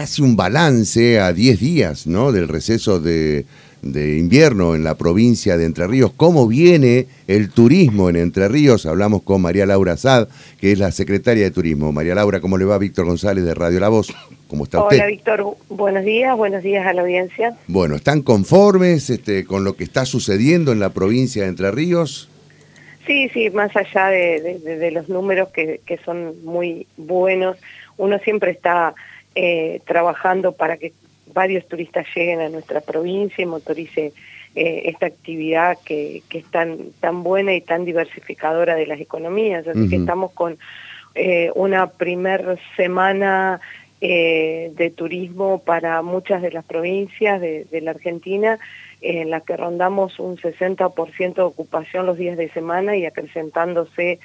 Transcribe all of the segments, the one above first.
casi un balance a 10 días ¿no? del receso de, de invierno en la provincia de Entre Ríos. ¿Cómo viene el turismo en Entre Ríos? Hablamos con María Laura Sad, que es la secretaria de Turismo. María Laura, ¿cómo le va? Víctor González de Radio La Voz. ¿Cómo está usted? Hola, Víctor. Buenos días, buenos días a la audiencia. Bueno, ¿están conformes este, con lo que está sucediendo en la provincia de Entre Ríos? Sí, sí, más allá de, los números que, que, son muy buenos, uno siempre está eh, trabajando para que varios turistas lleguen a nuestra provincia y motorice eh, esta actividad que, que, es tan, tan buena y tan diversificadora de las economías. Así que estamos con eh, una primer semana eh, de turismo para muchas de las provincias de, de la Argentina en la que rondamos un 60% de ocupación los días de semana y acrecentándose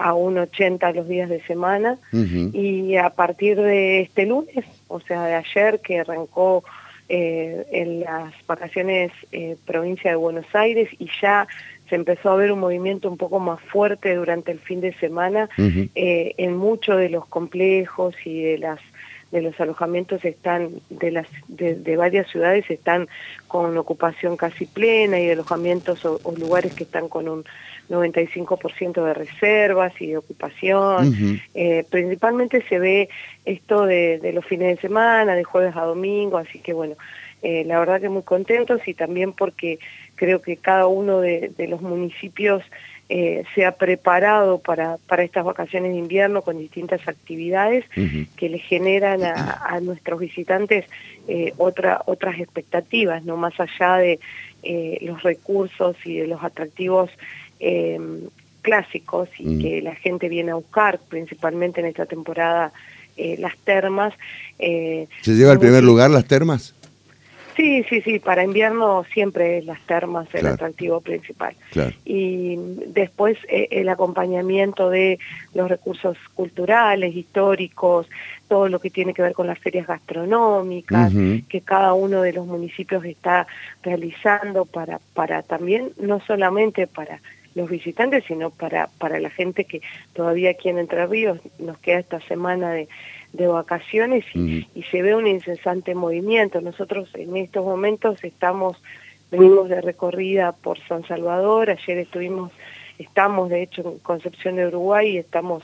a un 80 los días de semana. Y a partir de este lunes, o sea, de ayer que arrancó eh, en las vacaciones eh, provincia de Buenos Aires y ya se empezó a ver un movimiento un poco más fuerte durante el fin de semana eh, en muchos de los complejos y de las de los alojamientos están de las de, varias ciudades están con ocupación casi plena y alojamientos o, lugares que están con un 95% de reservas y de ocupación. Eh, principalmente se ve esto de, los fines de semana, de jueves a domingo, así que bueno, eh, la verdad que muy contentos y también porque creo que cada uno de los municipios eh, se ha preparado para, para estas vacaciones de invierno con distintas actividades que le generan a, nuestros visitantes eh, otra, otras expectativas, no más allá de eh, los recursos y de los atractivos em, clásicos y que la gente viene a buscar, principalmente en esta temporada, las termas. ¿Se lleva al primer lugar las termas? Sí, sí, sí, para invierno siempre es las termas el atractivo principal. Y después eh, el acompañamiento de los recursos culturales, históricos, todo lo que tiene que ver con las ferias gastronómicas, que cada uno de los municipios está realizando para, para también, no solamente para los visitantes, sino para, para la gente que todavía aquí en Entre Ríos nos queda esta semana de de vacaciones y, se ve un incesante movimiento. Nosotros en estos momentos estamos, venimos de recorrida por San Salvador, ayer estuvimos, estamos de hecho en Concepción de Uruguay y estamos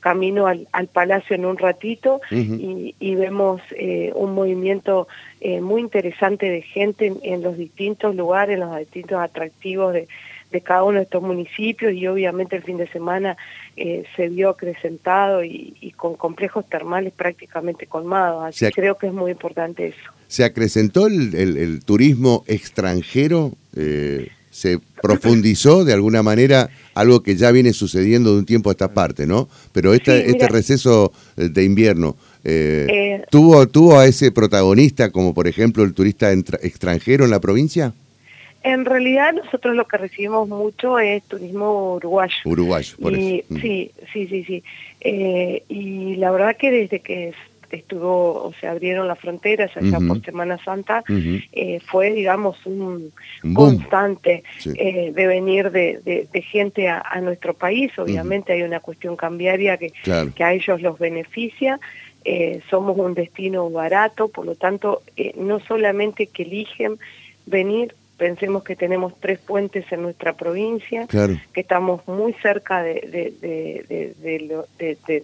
camino al, Palacio en un ratito y, vemos eh, un movimiento eh, muy interesante de gente en, los distintos lugares, en los distintos atractivos de, de cada uno de estos municipios y obviamente el fin de semana eh, se vio acrecentado y, con complejos termales prácticamente colmados. Así que creo que es muy importante eso. ¿Se acrecentó el, turismo extranjero? Eh, ¿Se profundizó de alguna manera algo que ya viene sucediendo de un tiempo a esta parte, no? Pero este, este receso eh, de invierno, ¿tuvo, ¿tuvo a ese protagonista como por ejemplo el turista extranjero en la provincia? En realidad nosotros lo que recibimos mucho es turismo uruguayo. Uruguayo, por eso. Mm. Sí, sí, sí, sí. Eh, y la verdad que desde que estuvo, o se abrieron las fronteras allá por Semana Santa, eh, fue, digamos, un, constante eh, de venir de, gente a, nuestro país. Obviamente hay una cuestión cambiaria que, que a ellos los beneficia. somos un destino barato, por lo tanto, no solamente que eligen venir Pensemos que tenemos tres puentes en nuestra provincia, que estamos muy cerca de,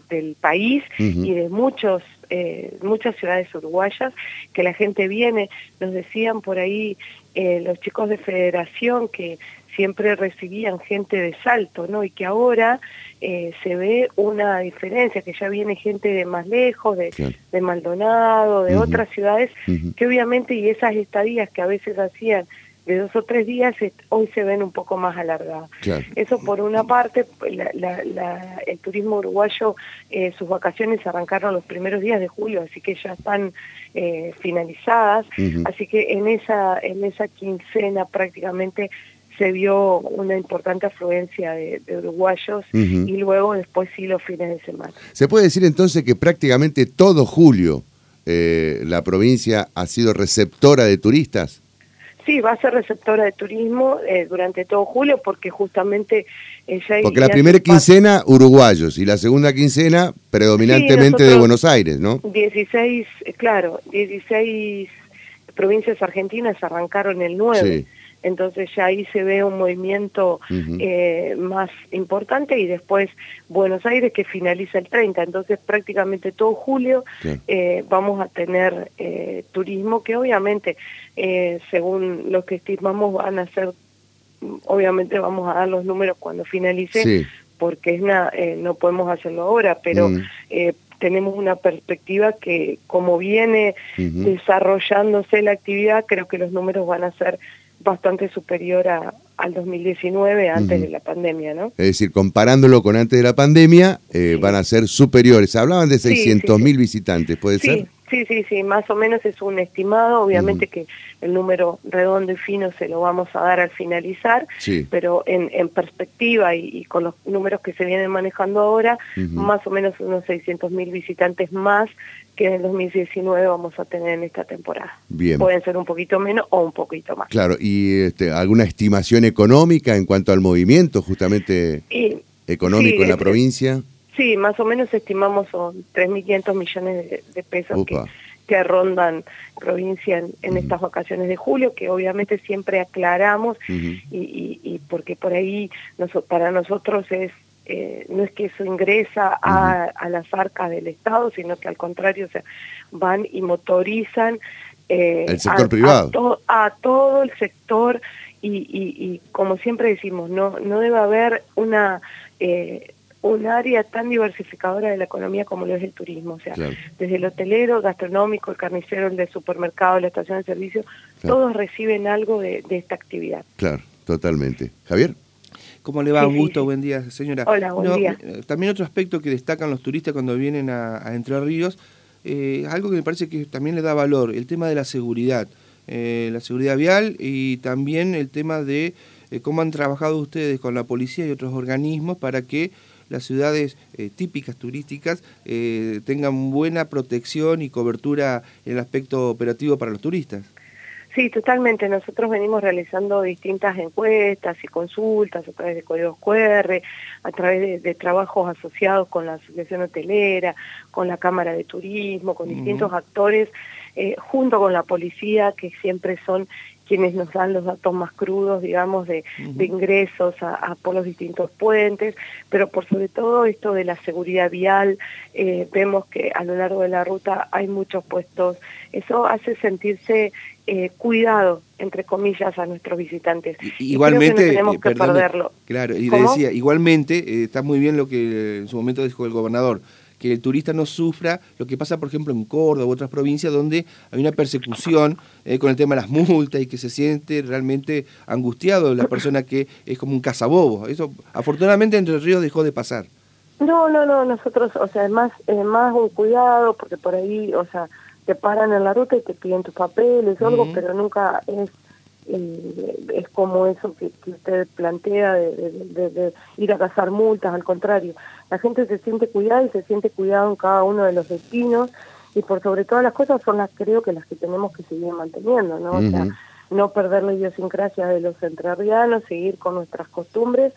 del país y de muchos eh, muchas ciudades uruguayas, que la gente viene, nos decían por ahí eh, los chicos de federación que siempre recibían gente de Salto, ¿no? Y que ahora eh, se ve una diferencia, que ya viene gente de más lejos, de, de Maldonado, de otras ciudades, que obviamente y esas estadías que a veces hacían de dos o tres días hoy se ven un poco más alargadas. Eso por una parte, el turismo uruguayo, eh, sus vacaciones arrancaron los primeros días de julio, así que ya están eh, finalizadas, así que en esa, en esa quincena prácticamente se vio una importante afluencia de, uruguayos y luego después sí los fines de semana. Se puede decir entonces que prácticamente todo julio eh, la provincia ha sido receptora de turistas. Sí, va a ser receptora de turismo eh, durante todo julio porque justamente ella... Porque la primera quincena uruguayos y la segunda quincena predominantemente de Buenos Aires, ¿no? 16, eh, claro, 16 provincias argentinas arrancaron el 9. Entonces ya ahí se ve un movimiento eh, más importante y después Buenos Aires que finaliza el 30. Entonces prácticamente todo julio eh, vamos a tener eh, turismo que obviamente según lo que estimamos van a ser, obviamente vamos a dar los números cuando finalice. porque es una, no podemos hacerlo ahora, pero mm. tenemos una perspectiva que como viene desarrollándose la actividad, creo que los números van a ser bastante superior a, al 2019 antes de la pandemia, ¿no? Es decir, comparándolo con antes de la pandemia, eh, van a ser superiores. Hablaban de 600.000 mil visitantes, ¿puede ser? Sí, sí, sí, más o menos es un estimado, obviamente que el número redondo y fino se lo vamos a dar al finalizar, pero en, en perspectiva y, con los números que se vienen manejando ahora, más o menos unos 600 mil visitantes más que en el 2019 vamos a tener en esta temporada. Bien. Pueden ser un poquito menos o un poquito más. Claro, ¿y este, alguna estimación económica en cuanto al movimiento justamente económico en la provincia? Sí, más o menos estimamos son 3.500 millones de, pesos que, rondan provincia en, estas vacaciones de julio, que obviamente siempre aclaramos y, porque por ahí para nosotros es eh, no es que eso ingresa a, las arcas del Estado, sino que al contrario, o sea, van y motorizan eh, el sector privado. A, todo el sector y, como siempre decimos, no, no debe haber una... Eh, un área tan diversificadora de la economía como lo es el turismo, o sea, desde el hotelero, gastronómico, el carnicero, el de supermercado, la estación de servicio, todos reciben algo de, esta actividad. Claro, totalmente. Javier. ¿Cómo le va? un gusto, buen día, señora. Hola, buen día. Eh, también otro aspecto que destacan los turistas cuando vienen a, Entre Ríos, eh, algo que me parece que también le da valor, el tema de la seguridad, eh, la seguridad vial y también el tema de cómo han trabajado ustedes con la policía y otros organismos para que las ciudades típicas turísticas tengan buena protección y cobertura en el aspecto operativo para los turistas. Sí, totalmente. Nosotros venimos realizando distintas encuestas y consultas a través de códigos QR, a través de, trabajos asociados con la Asociación Hotelera, con la Cámara de Turismo, con distintos actores, eh, junto con la policía, que siempre son quienes nos dan los datos más crudos, digamos, de, ingresos a, por los distintos puentes, pero por sobre todo esto de la seguridad vial, eh, vemos que a lo largo de la ruta hay muchos puestos, eso hace sentirse eh, cuidado, entre comillas, a nuestros visitantes. igualmente, tenemos que perderlo. Claro, y decía, igualmente, eh, está muy bien lo que en su momento dijo el gobernador, que el turista no sufra lo que pasa, por ejemplo, en Córdoba u otras provincias donde hay una persecución eh, con el tema de las multas y que se siente realmente angustiado la persona que es como un cazabobo. Eso, afortunadamente, Entre Ríos dejó de pasar. No, no, no, nosotros, o sea, es más, es más un cuidado, porque por ahí, o sea, te paran en la ruta y te piden tus papeles o algo, pero nunca es eh, es como eso que, usted plantea de, ir a cazar multas, al contrario, la gente se siente cuidada y se siente cuidado en cada uno de los destinos y por sobre todas las cosas son las creo que las que tenemos que seguir manteniendo, ¿no? O sea, no perder la idiosincrasia de los entrerrianos, seguir con nuestras costumbres,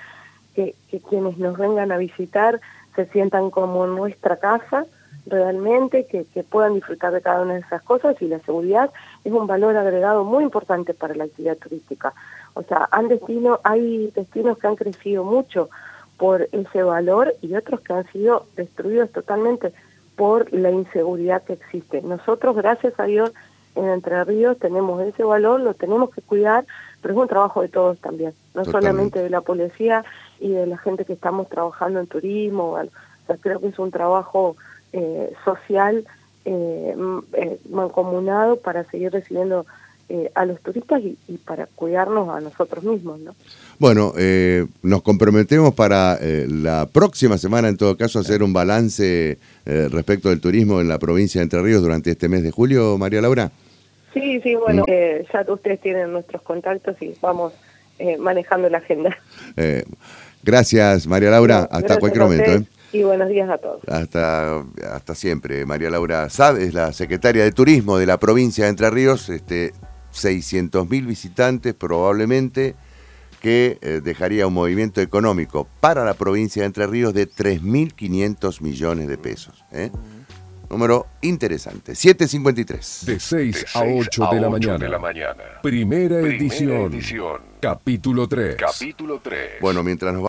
que, que quienes nos vengan a visitar se sientan como en nuestra casa, realmente, que, puedan disfrutar de cada una de esas cosas y la seguridad es un valor agregado muy importante para la actividad turística. O sea, han destino, hay destinos que han crecido mucho por ese valor y otros que han sido destruidos totalmente por la inseguridad que existe. Nosotros, gracias a Dios, en Entre Ríos tenemos ese valor, lo tenemos que cuidar, pero es un trabajo de todos también, no solamente de la policía y de la gente que estamos trabajando en turismo. O sea, creo que es un trabajo eh, social eh, eh, mancomunado para seguir recibiendo eh, a los turistas y, para cuidarnos a nosotros mismos. ¿no? Bueno, nos comprometemos para la próxima semana, en todo caso, hacer un balance respecto del turismo en la provincia de Entre Ríos durante este mes de julio, María Laura. Sí, sí, bueno, ya ustedes tienen nuestros contactos y vamos manejando la agenda. gracias, María Laura. Hasta cualquier momento. Y buenos días a todos. Hasta, hasta siempre. María Laura Sad es la secretaria de Turismo de la provincia de Entre Ríos. Este, 600.000 visitantes probablemente, que eh, dejaría un movimiento económico para la provincia de Entre Ríos de 3.500 millones de pesos. ¿eh? Número interesante. 753. De 6 a 8 de, la, mañana. Primera, edición. Capítulo 3. Capítulo 3. Bueno, mientras nos